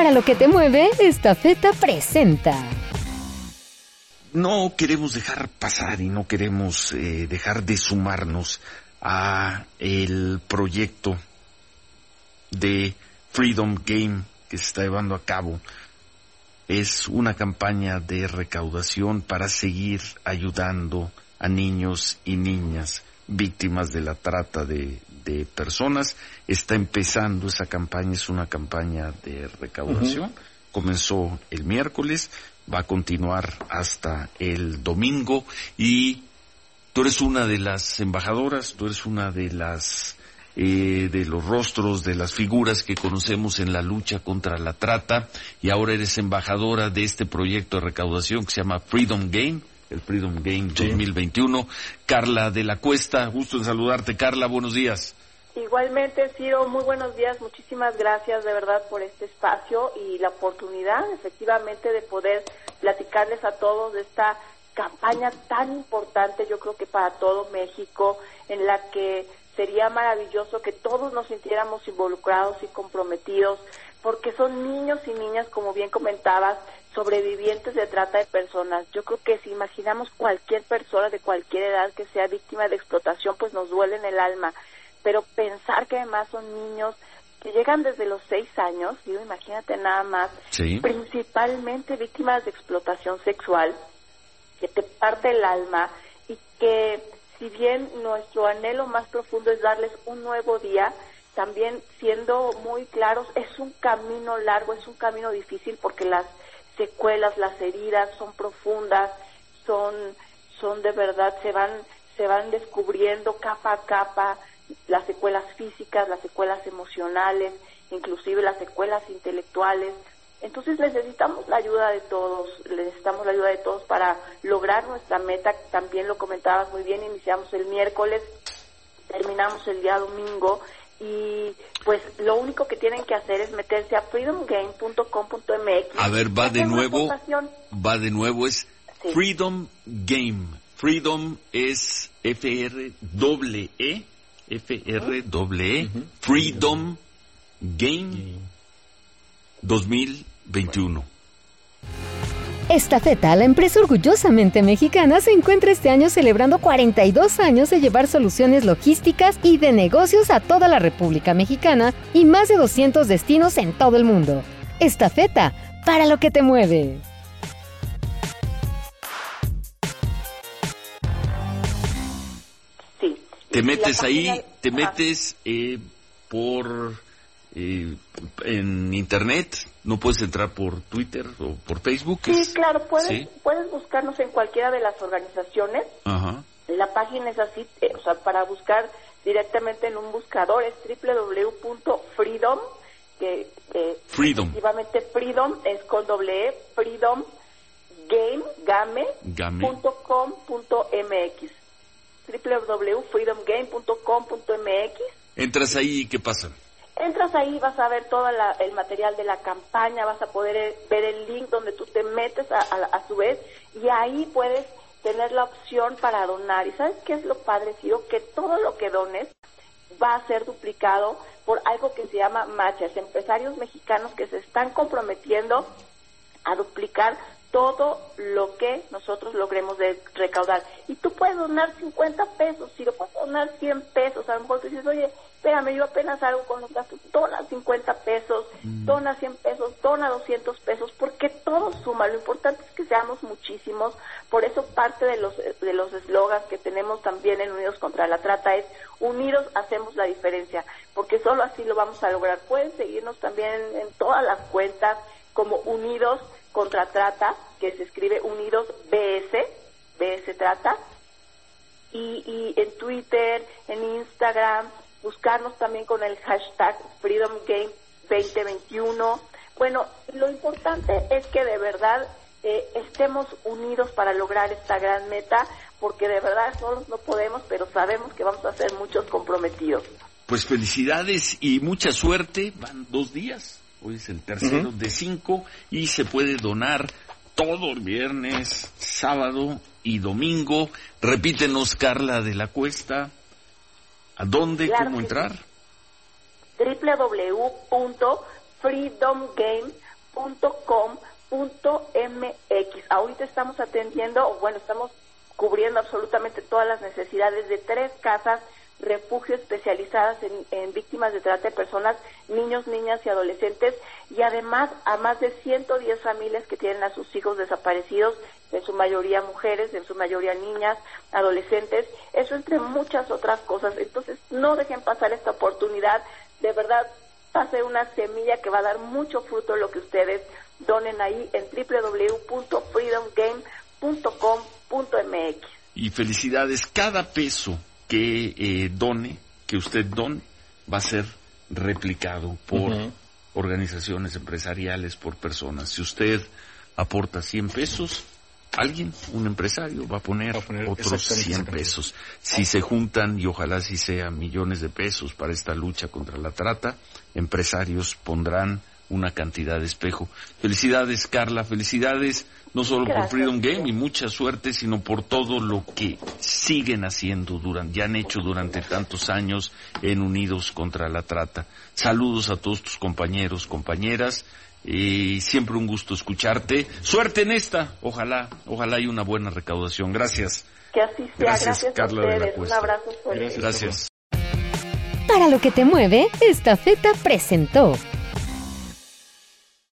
Para lo que te mueve, esta feta presenta. No queremos dejar pasar y no queremos eh, dejar de sumarnos a el proyecto de Freedom Game que se está llevando a cabo. Es una campaña de recaudación para seguir ayudando a niños y niñas víctimas de la trata de, personas. Está empezando esa campaña, es una campaña de recaudación. Comenzó el miércoles, va a continuar hasta el domingo y tú eres una de las embajadoras, tú eres una de las eh, de los rostros, de las figuras que conocemos en la lucha contra la trata y ahora eres embajadora de este proyecto de recaudación que se llama Freedom Game el Freedom Game 2021. Carla de la Cuesta, gusto en saludarte. Carla, buenos días. Igualmente, Ciro, muy buenos días. Muchísimas gracias de verdad por este espacio y la oportunidad, efectivamente, de poder platicarles a todos de esta campaña tan importante, yo creo que para todo México, en la que sería maravilloso que todos nos sintiéramos involucrados y comprometidos, porque son niños y niñas, como bien comentabas, sobrevivientes de trata de personas. Yo creo que si imaginamos cualquier persona de cualquier edad que sea víctima de explotación, pues nos duele en el alma. Pero pensar que además son niños que llegan desde los seis años, digo, imagínate nada más, principalmente víctimas de explotación sexual, que te parte el alma y que si bien nuestro anhelo más profundo es darles un nuevo día, también siendo muy claros, es un camino largo, es un camino difícil porque las secuelas, las heridas son profundas, son, son de verdad, se van, se van descubriendo capa a capa las secuelas físicas, las secuelas emocionales, inclusive las secuelas intelectuales. Entonces necesitamos la ayuda de todos, necesitamos la ayuda de todos para lograr nuestra meta. También lo comentabas muy bien, iniciamos el miércoles, terminamos el día domingo y pues lo único que tienen que hacer es meterse a freedomgame.com.mx. A ver, va de nuevo, va de nuevo, es Freedom Game. Freedom es F-R-E-E, F-R-E-E, Freedom Game 2021. Esta feta, la empresa orgullosamente mexicana, se encuentra este año celebrando 42 años de llevar soluciones logísticas y de negocios a toda la República Mexicana y más de 200 destinos en todo el mundo. Esta feta, para lo que te mueve. Sí. Te metes ahí, te metes eh, por eh, en internet, no puedes entrar por Twitter o por Facebook. Sí, claro, puedes, puedes buscarnos en cualquiera de las organizaciones. La página es así, eh, o sea, para buscar directamente en un buscador es www.freedom, que freedom. efectivamente freedom es con doble E, freedom game, game, www.freedomgame.com.mx Entras ahí y ¿qué pasa? Entras ahí, vas a ver todo el material de la campaña, vas a poder eh, ver el link donde tú te metes a, su vez y ahí puedes tener la opción para donar. ¿Y sabes qué es lo padre, Ciro? Que todo lo que dones va a ser duplicado por algo que se llama machas, empresarios mexicanos que se están comprometiendo a duplicar todo lo que nosotros logremos de recaudar. Y tú puedes donar 50 pesos, si lo puedes donar 100 pesos, a lo mejor tú dices, oye, espérame, yo apenas hago con los gastos, dona 50 pesos, mm. dona 100 pesos, dona 200 pesos, porque todo suma, lo importante es que seamos muchísimos, por eso parte de los de los eslogans que tenemos también en Unidos contra la Trata es, unidos hacemos la diferencia, porque solo así lo vamos a lograr. Pueden seguirnos también en, todas las cuentas como Unidos contra Trata, que se escribe Unidos BS, BS Trata, y, y en Twitter, en Instagram, buscarnos también con el hashtag Freedom Game 2021. Bueno, lo importante es que de verdad eh, estemos unidos para lograr esta gran meta, porque de verdad solos no podemos, pero sabemos que vamos a ser muchos comprometidos. Pues felicidades y mucha suerte. Van dos días, hoy es el tercero de cinco y se puede donar todo el viernes, sábado y domingo. Repítenos, Carla de la Cuesta. ¿A dónde? ¿Cómo entrar? www.freedomgame.com Ahorita estamos atendiendo, bueno, estamos cubriendo absolutamente todas las necesidades de tres casas refugio especializadas en, víctimas de trata de personas, niños, niñas y adolescentes, y además a más de 110 familias que tienen a sus hijos desaparecidos, en su mayoría mujeres, en su mayoría niñas, adolescentes, eso entre muchas otras cosas. Entonces, no dejen pasar esta oportunidad, de verdad, ser una semilla que va a dar mucho fruto lo que ustedes donen ahí en www.freedomgame.com.mx. Y felicidades, cada peso que eh, done, que usted done, va a ser replicado por organizaciones empresariales, por personas. Si usted aporta 100 pesos, alguien, un empresario, va a poner, otros 100 pesos. Si se juntan, y ojalá si sea millones de pesos para esta lucha contra la trata, empresarios pondrán una cantidad de espejo. Felicidades, Carla, felicidades no solo por Freedom Game y mucha suerte, sino por todo lo que siguen haciendo durante, ya han hecho durante tantos años en Unidos contra la Trata. Saludos a todos tus compañeros, compañeras, y siempre un gusto escucharte. Suerte en esta, ojalá, ojalá hay una buena recaudación. Gracias. Que así sea. Gracias, Carla Un abrazo Gracias. Para lo que te mueve, esta feta presentó.